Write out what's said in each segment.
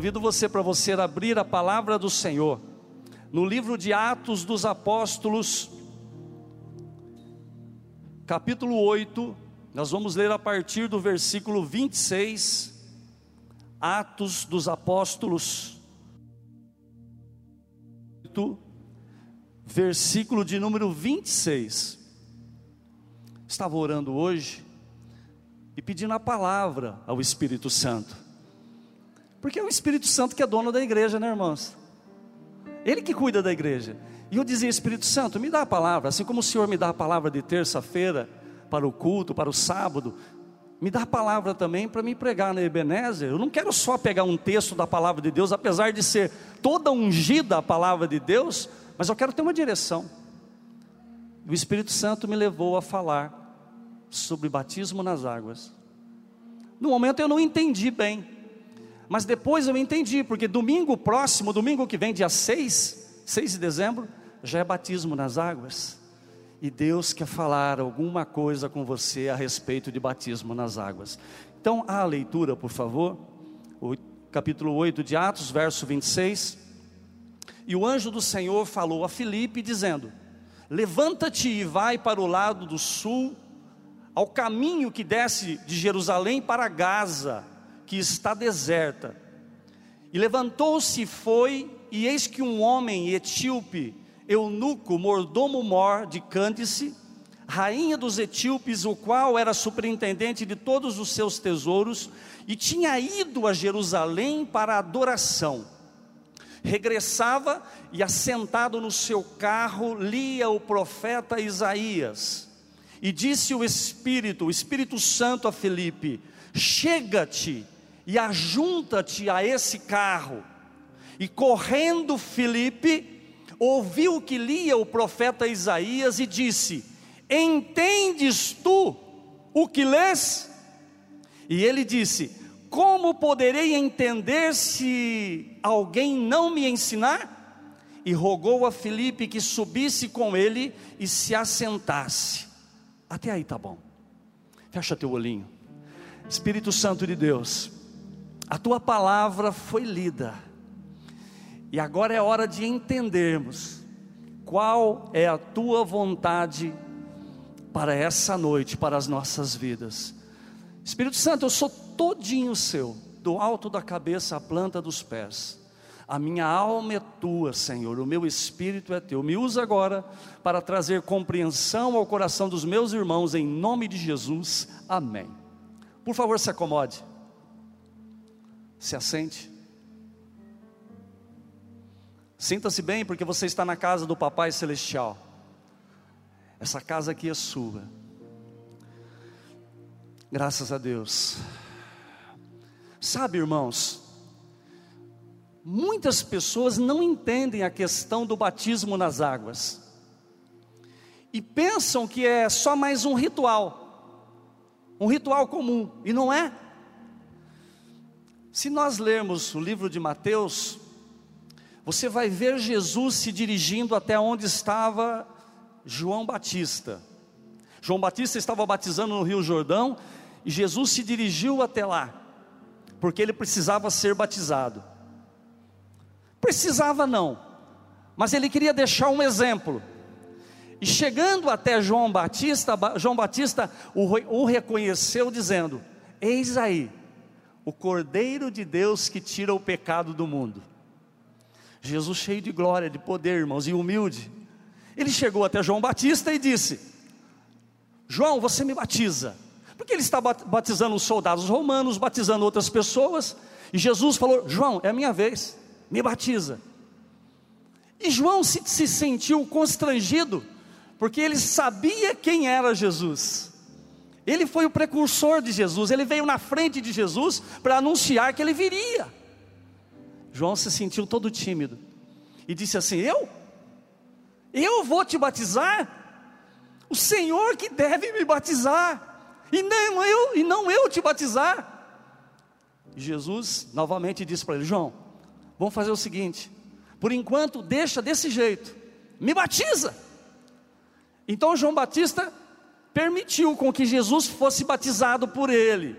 convido você para você abrir a palavra do Senhor no livro de Atos dos Apóstolos, capítulo 8, nós vamos ler a partir do versículo 26, Atos dos Apóstolos, versículo de número 26. Estava orando hoje e pedindo a palavra ao Espírito Santo, porque é o Espírito Santo que é dono da igreja, né, irmãos? Ele que cuida da igreja. E eu dizia, Espírito Santo, me dá a palavra, assim como o Senhor me dá a palavra de terça-feira, para o culto, para o sábado, me dá a palavra também para me pregar na Ebenezer. Eu não quero só pegar um texto da palavra de Deus, apesar de ser toda ungida a palavra de Deus, mas eu quero ter uma direção. O Espírito Santo me levou a falar sobre batismo nas águas. No momento eu não entendi bem, mas depois eu entendi, porque domingo próximo, domingo que vem, dia 6, 6 de dezembro, já é batismo nas águas. E Deus quer falar alguma coisa com você a respeito de batismo nas águas. Então, a leitura, por favor, o capítulo 8 de Atos, verso 26. E o anjo do Senhor falou a Filipe, dizendo: Levanta-te e vai para o lado do sul, ao caminho que desce de Jerusalém para Gaza que está deserta. E levantou-se e foi, e eis que um homem etíope, eunuco, mordomo mor de Cândice, rainha dos etíopes, o qual era superintendente de todos os seus tesouros, e tinha ido a Jerusalém para adoração. Regressava e, assentado no seu carro, lia o profeta Isaías. E disse o Espírito, o Espírito Santo a Felipe: Chega-te e ajunta-te a esse carro. E correndo Filipe, ouviu que lia o profeta Isaías e disse: Entendes tu o que lês? E ele disse: Como poderei entender se alguém não me ensinar? E rogou a Filipe que subisse com ele e se assentasse. Até aí tá bom. Fecha teu olhinho. Espírito Santo de Deus, a tua palavra foi lida, e agora é hora de entendermos qual é a tua vontade para essa noite, para as nossas vidas. Espírito Santo, eu sou todinho seu, do alto da cabeça à planta dos pés. A minha alma é tua, Senhor, o meu espírito é teu. Me usa agora para trazer compreensão ao coração dos meus irmãos, em nome de Jesus. Amém. Por favor, se acomode. Se assente. Sinta-se bem, porque você está na casa do Papai Celestial. Essa casa aqui é sua. Graças a Deus. Sabe, irmãos, muitas pessoas não entendem a questão do batismo nas águas e pensam que é só mais um ritual, um ritual comum, e não é. Se nós lermos o livro de Mateus, você vai ver Jesus se dirigindo até onde estava João Batista. João Batista estava batizando no Rio Jordão e Jesus se dirigiu até lá, porque ele precisava ser batizado. Precisava não, mas ele queria deixar um exemplo. E chegando até João Batista, João Batista o, reconheceu, dizendo: Eis aí o Cordeiro de Deus que tira o pecado do mundo. Jesus, cheio de glória, de poder, irmãos, e humilde, ele chegou até João Batista e disse: João, você me batiza, porque ele está batizando os soldados romanos, batizando outras pessoas, e Jesus falou: João, é a minha vez, me batiza. E João se, se sentiu constrangido, porque ele sabia quem era Jesus. Ele foi o precursor de Jesus, ele veio na frente de Jesus para anunciar que ele viria. João se sentiu todo tímido e disse assim: Eu? Eu vou te batizar? O Senhor que deve me batizar, e não eu, e não eu te batizar. Jesus novamente disse para ele: João, vamos fazer o seguinte, por enquanto deixa desse jeito, me batiza. Então João Batista permitiu com que Jesus fosse batizado por ele.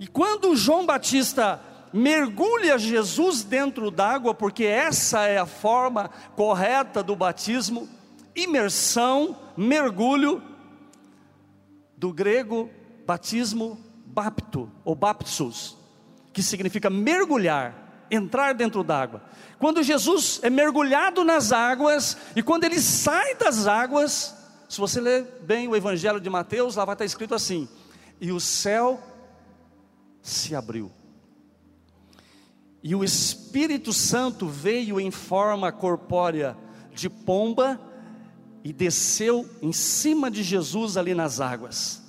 E quando João Batista mergulha Jesus dentro d'água, porque essa é a forma correta do batismo, imersão, mergulho, do grego batismo bapto ou baptos, que significa mergulhar, entrar dentro d'água. Quando Jesus é mergulhado nas águas e quando ele sai das águas, se você ler bem o Evangelho de Mateus, lá vai estar escrito assim: e o céu se abriu. E o Espírito Santo veio em forma corpórea de pomba e desceu em cima de Jesus ali nas águas.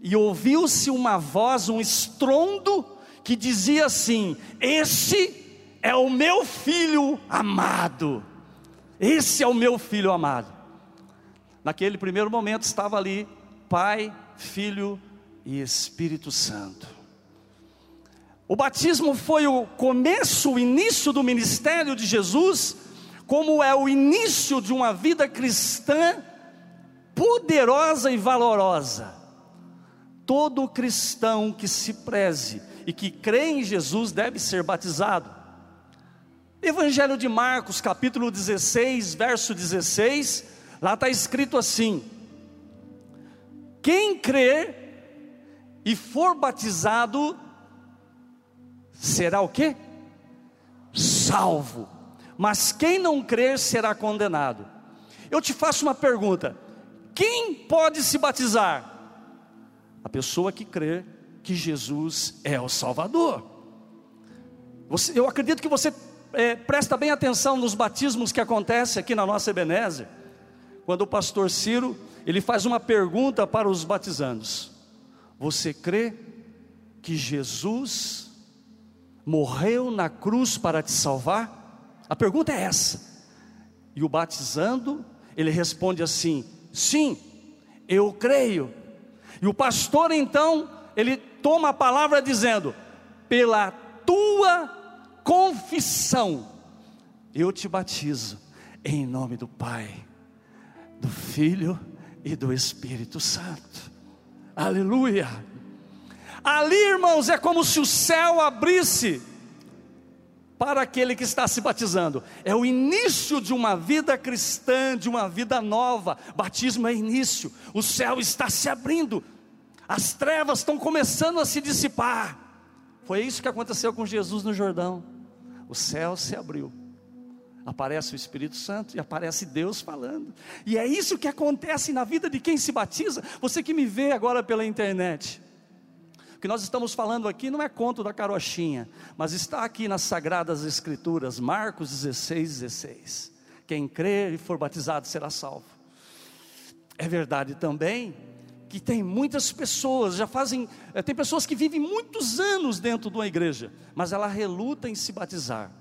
E ouviu-se uma voz, um estrondo, que dizia assim: Este é o meu filho amado. Esse é o meu filho amado. Naquele primeiro momento estava ali Pai, Filho e Espírito Santo. O batismo foi o começo, o início do ministério de Jesus como é o início de uma vida cristã poderosa e valorosa. Todo cristão que se preze e que crê em Jesus deve ser batizado. Evangelho de Marcos, capítulo 16, verso 16, lá está escrito assim: Quem crer e for batizado, será o que? Salvo mas quem não crer será condenado. Eu te faço uma pergunta: quem pode se batizar? A pessoa que crê que Jesus é o Salvador. Você, eu acredito que você é, presta bem atenção nos batismos que acontecem aqui na nossa Ebenezer. Quando o pastor Ciro ele faz uma pergunta para os batizandos: Você crê que Jesus morreu na cruz para te salvar? A pergunta é essa. E o batizando, ele responde assim: Sim, eu creio. E o pastor então, ele toma a palavra dizendo: Pela tua confissão, eu te batizo em nome do Pai, do Filho e do Espírito Santo. Aleluia. Ali, irmãos, é como se o céu abrisse para aquele que está se batizando. É o início de uma vida cristã, de uma vida nova. Batismo é início. O céu está se abrindo. As trevas estão começando a se dissipar. Foi isso que aconteceu com Jesus no Jordão. O céu se abriu. Aparece o Espírito Santo e aparece Deus falando. E é isso que acontece na vida de quem se batiza. Você que me vê agora pela internet. O que nós estamos falando aqui não é conto da carochinha, mas está aqui nas Sagradas Escrituras, Marcos 16, 16. Quem crer e for batizado será salvo. É verdade também que tem muitas pessoas, já fazem, eh, tem pessoas que vivem muitos anos dentro de uma igreja, mas ela reluta em se batizar.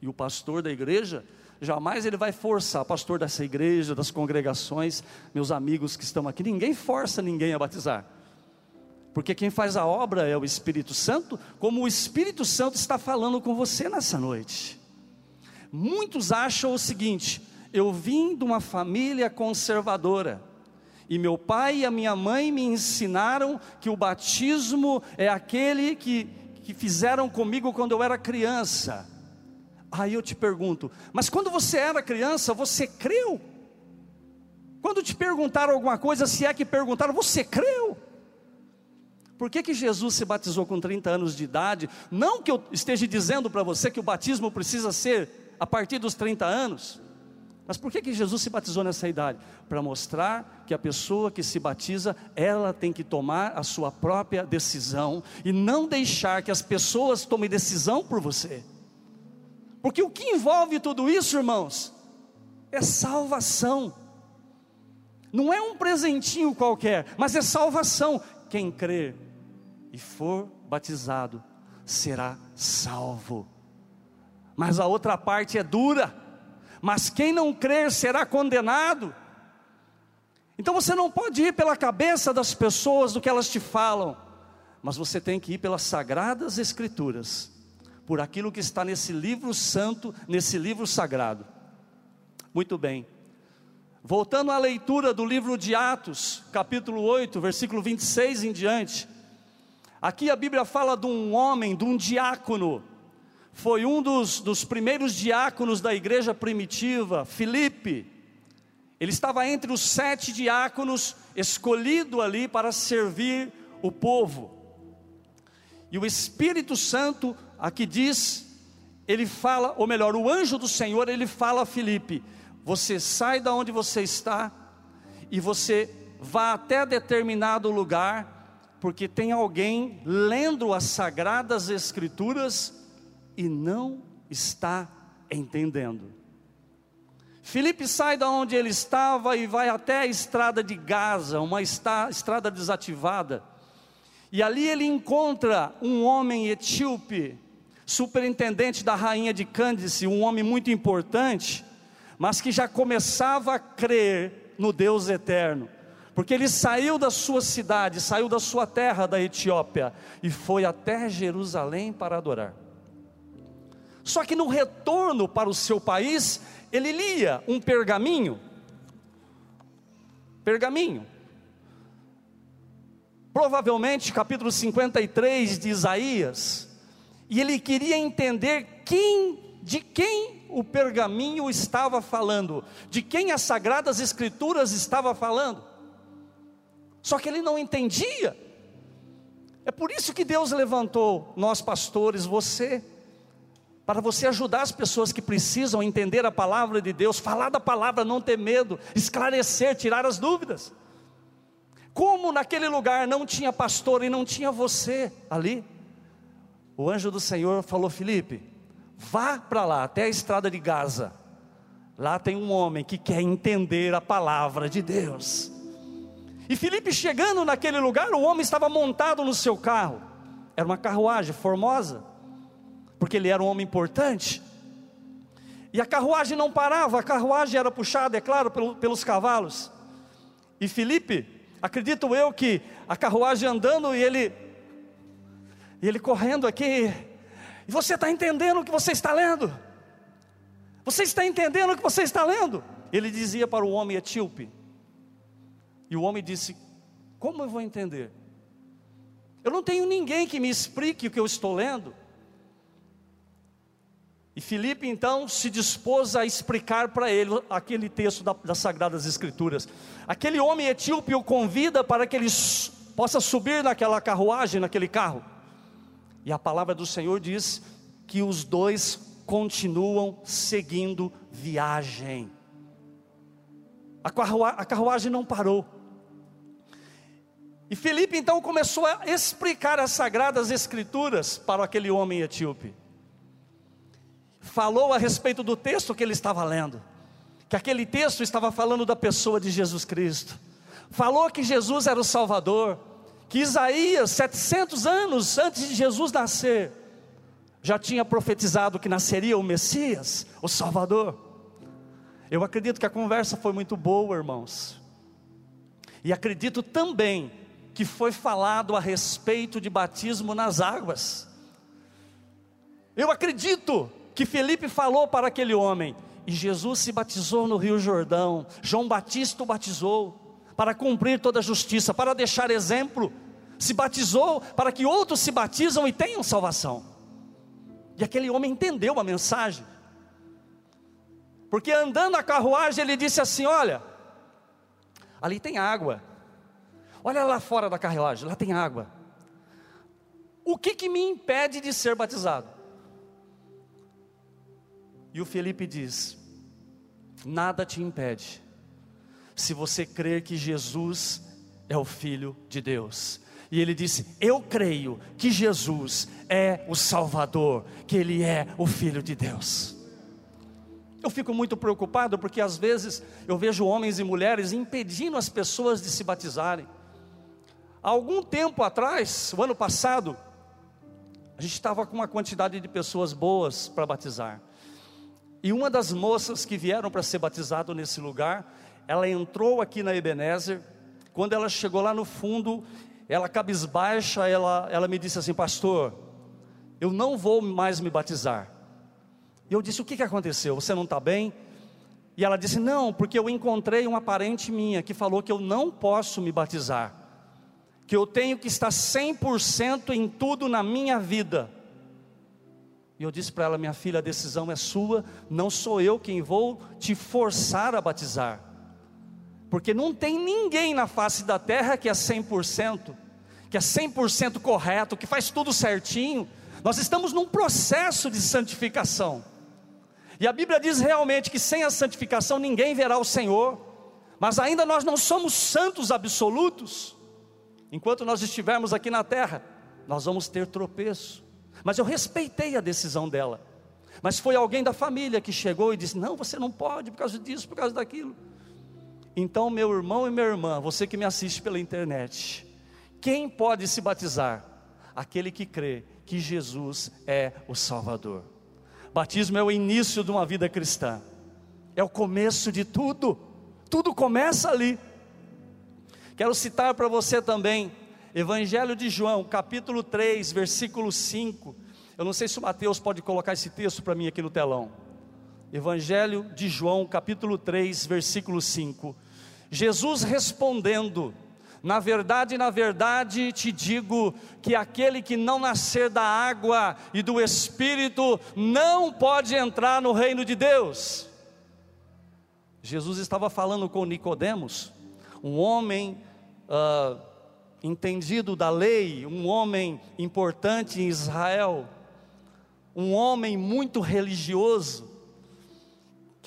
E o pastor da igreja, jamais ele vai forçar, pastor dessa igreja, das congregações, meus amigos que estão aqui, ninguém força ninguém a batizar porque quem faz a obra é o Espírito Santo, como o Espírito Santo está falando com você nessa noite. Muitos acham o seguinte: eu vim de uma família conservadora, e meu pai e a minha mãe me ensinaram que o batismo é aquele que, que fizeram comigo quando eu era criança. Aí eu te pergunto, mas quando você era criança, você creu? Quando te perguntaram alguma coisa, se é que perguntaram, você creu? Por que, que Jesus se batizou com 30 anos de idade? Não que eu esteja dizendo para você que o batismo precisa ser a partir dos 30 anos. Mas por que, que Jesus se batizou nessa idade? Para mostrar que a pessoa que se batiza, ela tem que tomar a sua própria decisão e não deixar que as pessoas tomem decisão por você. Porque o que envolve tudo isso, irmãos, é salvação. Não é um presentinho qualquer, mas é salvação. Quem crê e for batizado, será salvo. Mas a outra parte é dura. Mas quem não crer será condenado. Então você não pode ir pela cabeça das pessoas do que elas te falam, mas você tem que ir pelas sagradas escrituras, por aquilo que está nesse livro santo, nesse livro sagrado. Muito bem. Voltando à leitura do livro de Atos, capítulo 8, versículo 26 em diante. Aqui a Bíblia fala de um homem, de um diácono, foi um dos, dos primeiros diáconos da igreja primitiva, Filipe. Ele estava entre os sete diáconos, escolhido ali para servir o povo. E o Espírito Santo, aqui diz, ele fala, ou melhor, o anjo do Senhor, ele fala a Filipe: Você sai da onde você está e você vá até determinado lugar, porque tem alguém lendo as sagradas escrituras e não está entendendo. Filipe sai da onde ele estava e vai até a estrada de Gaza, uma estrada desativada. E ali ele encontra um homem etíope, superintendente da rainha de Cândice, um homem muito importante, mas que já começava a crer no Deus eterno. Porque ele saiu da sua cidade, saiu da sua terra da Etiópia e foi até Jerusalém para adorar. Só que no retorno para o seu país, ele lia um pergaminho. Pergaminho. Provavelmente capítulo 53 de Isaías. E ele queria entender quem, de quem o pergaminho estava falando, de quem as sagradas escrituras estava falando. Só que ele não entendia. É por isso que Deus levantou nós pastores, você, para você ajudar as pessoas que precisam entender a palavra de Deus, falar da palavra, não ter medo, esclarecer, tirar as dúvidas. Como naquele lugar não tinha pastor e não tinha você ali, o anjo do Senhor falou: Felipe, vá para lá, até a estrada de Gaza. Lá tem um homem que quer entender a palavra de Deus. E Felipe chegando naquele lugar, o homem estava montado no seu carro. Era uma carruagem formosa porque ele era um homem importante. E a carruagem não parava, a carruagem era puxada, é claro, pelo, pelos cavalos. E Felipe, acredito eu que a carruagem andando e ele, e ele correndo aqui, e você está entendendo o que você está lendo? Você está entendendo o que você está lendo? Ele dizia para o homem etíope, e o homem disse: Como eu vou entender? Eu não tenho ninguém que me explique o que eu estou lendo. E Filipe então se dispôs a explicar para ele aquele texto da, das Sagradas Escrituras. Aquele homem etíope o convida para que ele possa subir naquela carruagem, naquele carro. E a palavra do Senhor diz que os dois continuam seguindo viagem. A, carruagem, a carruagem não parou. E Felipe então começou a explicar as sagradas escrituras para aquele homem etíope falou a respeito do texto que ele estava lendo, que aquele texto estava falando da pessoa de Jesus Cristo, falou que Jesus era o Salvador, que Isaías, 700 anos antes de Jesus nascer, já tinha profetizado que nasceria o Messias, o Salvador. Eu acredito que a conversa foi muito boa, irmãos, e acredito também que foi falado a respeito de batismo nas águas. Eu acredito que Felipe falou para aquele homem, e Jesus se batizou no Rio Jordão, João Batista o batizou, para cumprir toda a justiça, para deixar exemplo, se batizou para que outros se batizam e tenham salvação. E aquele homem entendeu a mensagem, porque andando a carruagem ele disse assim: Olha, ali tem água, olha lá fora da carruagem, lá tem água. O que, que me impede de ser batizado? E o Felipe diz: Nada te impede, se você crer que Jesus é o Filho de Deus. E ele disse: Eu creio que Jesus é o Salvador, que Ele é o Filho de Deus. Eu fico muito preocupado porque às vezes eu vejo homens e mulheres impedindo as pessoas de se batizarem. Há algum tempo atrás, o ano passado, a gente estava com uma quantidade de pessoas boas para batizar. E uma das moças que vieram para ser batizado nesse lugar, ela entrou aqui na Ebenezer. Quando ela chegou lá no fundo, ela cabisbaixa, ela, ela me disse assim: Pastor, eu não vou mais me batizar. E eu disse: O que, que aconteceu? Você não está bem? E ela disse: Não, porque eu encontrei uma parente minha que falou que eu não posso me batizar. que eu tenho que estar 100% em tudo na minha vida. E eu disse para ela: minha filha, a decisão é sua, não sou eu quem vou te forçar a batizar, porque não tem ninguém na face da terra que é 100%, que é 100% correto, que faz tudo certinho. Nós estamos num processo de santificação. E a Bíblia diz realmente que sem a santificação ninguém verá o Senhor, mas ainda nós não somos santos absolutos. Enquanto nós estivermos aqui na terra, nós vamos ter tropeço. Mas eu respeitei a decisão dela. Mas foi alguém da família que chegou e disse: Não, você não pode por causa disso, por causa daquilo. Então, meu irmão e minha irmã, você que me assiste pela internet, quem pode se batizar? Aquele que crê que Jesus é o Salvador. Batismo é o início de uma vida cristã, é o começo de tudo, tudo começa ali. Quero citar para você também, Evangelho de João, capítulo 3, versículo 5. Eu não sei se o Mateus pode colocar esse texto para mim aqui no telão. Evangelho de João, capítulo 3, versículo 5. Jesus respondendo, na verdade, na verdade te digo que aquele que não nascer da água e do Espírito não pode entrar no reino de Deus. Jesus estava falando com Nicodemos, um homem uh, entendido da lei, um homem importante em Israel, um homem muito religioso,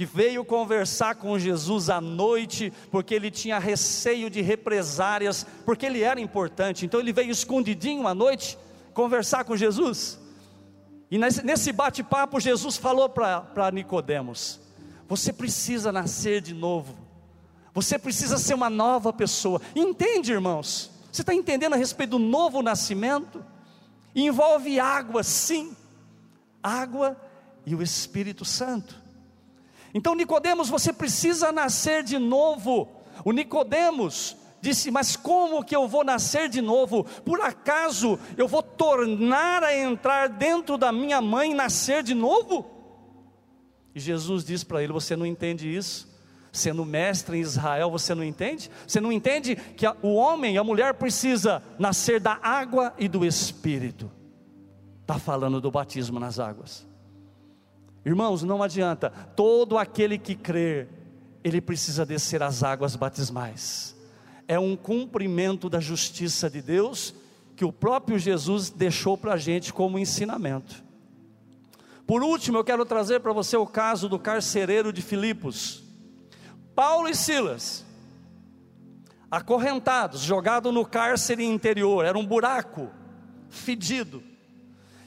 que veio conversar com Jesus à noite, porque ele tinha receio de represárias, porque ele era importante, então ele veio escondidinho à noite conversar com Jesus. E nesse bate-papo, Jesus falou para Nicodemos: Você precisa nascer de novo, você precisa ser uma nova pessoa. Entende, irmãos? Você está entendendo a respeito do novo nascimento? Envolve água, sim, água e o Espírito Santo. Então, Nicodemos, você precisa nascer de novo. O Nicodemos disse: Mas como que eu vou nascer de novo? Por acaso eu vou tornar a entrar dentro da minha mãe e nascer de novo? E Jesus diz para ele: Você não entende isso? Sendo mestre em Israel, você não entende? Você não entende que o homem e a mulher precisa nascer da água e do Espírito? Está falando do batismo nas águas. Irmãos, não adianta, todo aquele que crer, ele precisa descer as águas batismais. É um cumprimento da justiça de Deus que o próprio Jesus deixou para a gente como ensinamento. Por último, eu quero trazer para você o caso do carcereiro de Filipos. Paulo e Silas, acorrentados, jogados no cárcere interior, era um buraco fedido.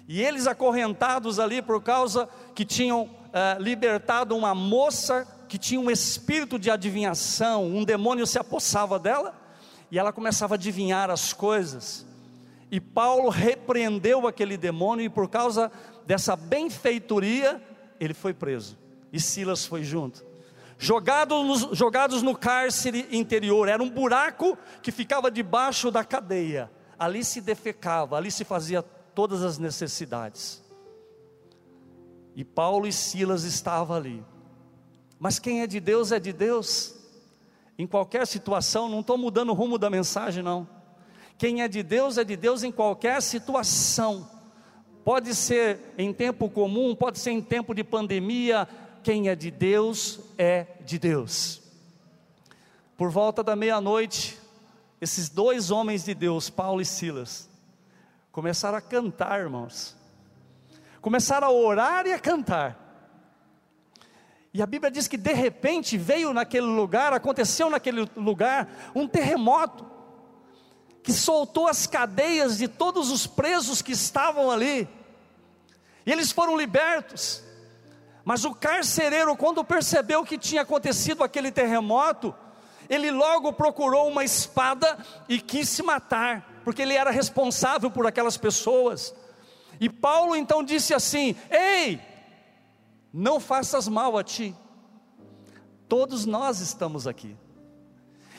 E eles acorrentados ali por causa que tinham uh, libertado uma moça que tinha um espírito de adivinhação, um demônio se apossava dela e ela começava a adivinhar as coisas. E Paulo repreendeu aquele demônio e por causa dessa benfeitoria, ele foi preso. E Silas foi junto. Jogados, jogados no cárcere interior, era um buraco que ficava debaixo da cadeia. Ali se defecava, ali se fazia todas as necessidades. E Paulo e Silas estavam ali. Mas quem é de Deus é de Deus. Em qualquer situação, não estou mudando o rumo da mensagem, não. Quem é de Deus é de Deus em qualquer situação. Pode ser em tempo comum, pode ser em tempo de pandemia. Quem é de Deus é de Deus. Por volta da meia-noite, esses dois homens de Deus, Paulo e Silas, começaram a cantar, irmãos. Começaram a orar e a cantar. E a Bíblia diz que de repente veio naquele lugar, aconteceu naquele lugar um terremoto que soltou as cadeias de todos os presos que estavam ali. E eles foram libertos. Mas o carcereiro, quando percebeu que tinha acontecido aquele terremoto, ele logo procurou uma espada e quis se matar porque ele era responsável por aquelas pessoas. E Paulo então disse assim: Ei, não faças mal a ti, todos nós estamos aqui.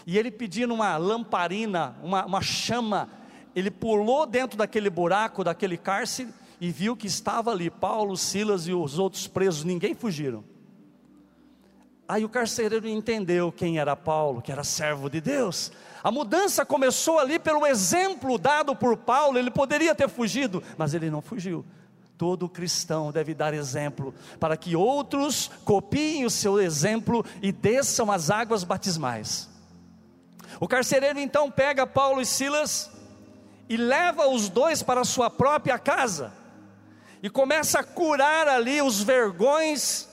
E ele pedindo uma lamparina, uma, uma chama, ele pulou dentro daquele buraco, daquele cárcere, e viu que estava ali Paulo, Silas e os outros presos, ninguém fugiram. Aí o carcereiro entendeu quem era Paulo, que era servo de Deus. A mudança começou ali pelo exemplo dado por Paulo. Ele poderia ter fugido, mas ele não fugiu. Todo cristão deve dar exemplo, para que outros copiem o seu exemplo e desçam as águas batismais. O carcereiro então pega Paulo e Silas e leva os dois para a sua própria casa, e começa a curar ali os vergões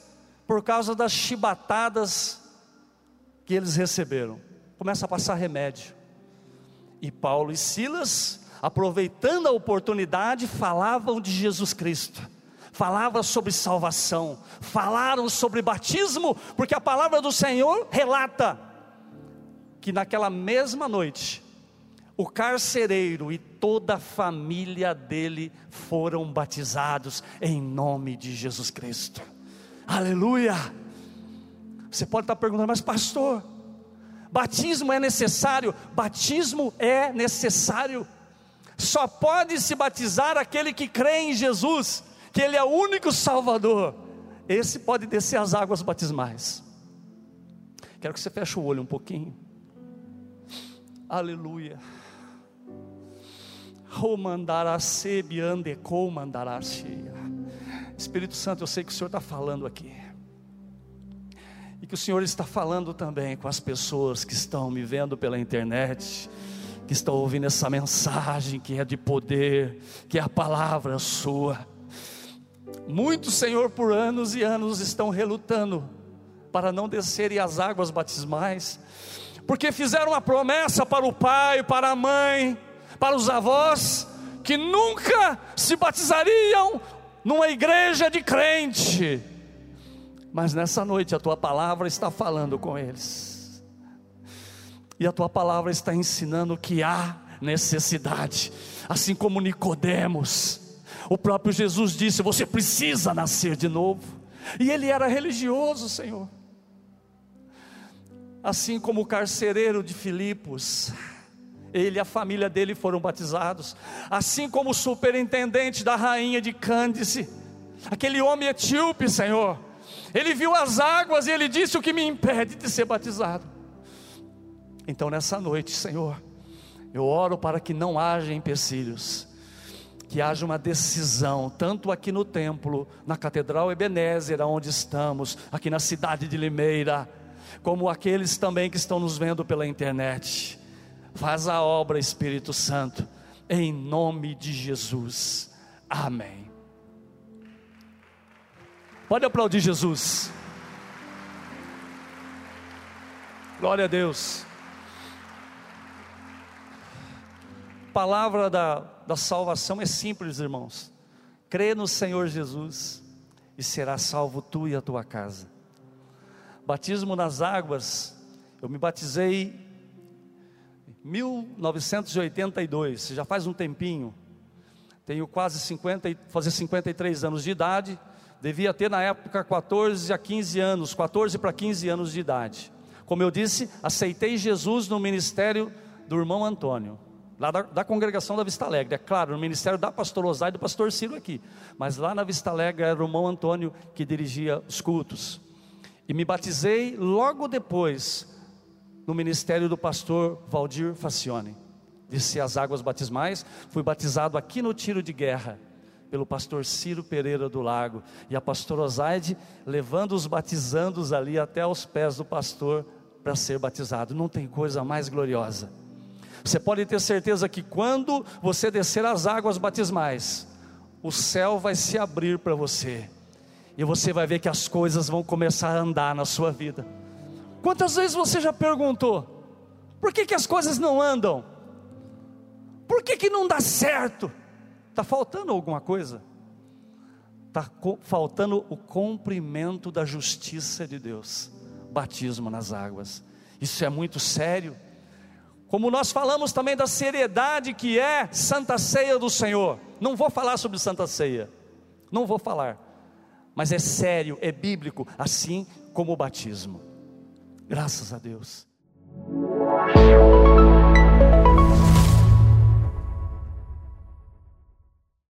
por causa das chibatadas que eles receberam. Começa a passar remédio. E Paulo e Silas, aproveitando a oportunidade, falavam de Jesus Cristo. Falavam sobre salvação, falaram sobre batismo, porque a palavra do Senhor relata que naquela mesma noite, o carcereiro e toda a família dele foram batizados em nome de Jesus Cristo. Aleluia! Você pode estar perguntando, mas pastor, batismo é necessário? Batismo é necessário. Só pode se batizar aquele que crê em Jesus, que Ele é o único Salvador. Esse pode descer as águas batismais. Quero que você feche o olho um pouquinho. Aleluia. O mandará sebiande com mandará cheia. Espírito Santo, eu sei que o Senhor está falando aqui. E que o Senhor está falando também com as pessoas que estão me vendo pela internet, que estão ouvindo essa mensagem que é de poder, que é a palavra sua. Muitos, Senhor, por anos e anos estão relutando para não descerem as águas batismais, porque fizeram uma promessa para o pai, para a mãe, para os avós, que nunca se batizariam numa igreja de crente, mas nessa noite a tua palavra está falando com eles, e a tua palavra está ensinando que há necessidade, assim como Nicodemos, o próprio Jesus disse: você precisa nascer de novo, e ele era religioso, Senhor, assim como o carcereiro de Filipos, ele e a família dele foram batizados, assim como o superintendente da rainha de Cândice, aquele homem etíope, Senhor. Ele viu as águas e ele disse: O que me impede de ser batizado? Então, nessa noite, Senhor, eu oro para que não haja empecilhos, que haja uma decisão, tanto aqui no templo, na Catedral Ebenezer, onde estamos, aqui na cidade de Limeira, como aqueles também que estão nos vendo pela internet Faz a obra, Espírito Santo, em nome de Jesus. Amém. Pode aplaudir Jesus. Glória a Deus. palavra da, da salvação é simples, irmãos. Crê no Senhor Jesus e será salvo tu e a tua casa. Batismo nas águas, eu me batizei 1982, já faz um tempinho. Tenho quase 50, fazer 53 anos de idade. Devia ter na época 14 a 15 anos, 14 para 15 anos de idade. Como eu disse, aceitei Jesus no ministério do irmão Antônio, lá da, da congregação da Vista Alegre. É claro, no ministério da pastor Osai e do pastor Ciro aqui. Mas lá na Vista Alegre era o irmão Antônio que dirigia os cultos. E me batizei logo depois no ministério do pastor Valdir Facione. Desci as águas batismais, fui batizado aqui no tiro de guerra pelo pastor Ciro Pereira do Lago e a pastora Osaide levando os batizandos ali até os pés do pastor para ser batizado. Não tem coisa mais gloriosa. Você pode ter certeza que quando você descer as águas batismais, o céu vai se abrir para você. E você vai ver que as coisas vão começar a andar na sua vida. Quantas vezes você já perguntou: por que, que as coisas não andam? Por que, que não dá certo? Está faltando alguma coisa? Está faltando o cumprimento da justiça de Deus batismo nas águas. Isso é muito sério. Como nós falamos também da seriedade que é Santa Ceia do Senhor. Não vou falar sobre Santa Ceia, não vou falar, mas é sério, é bíblico, assim como o batismo. Graças a Deus.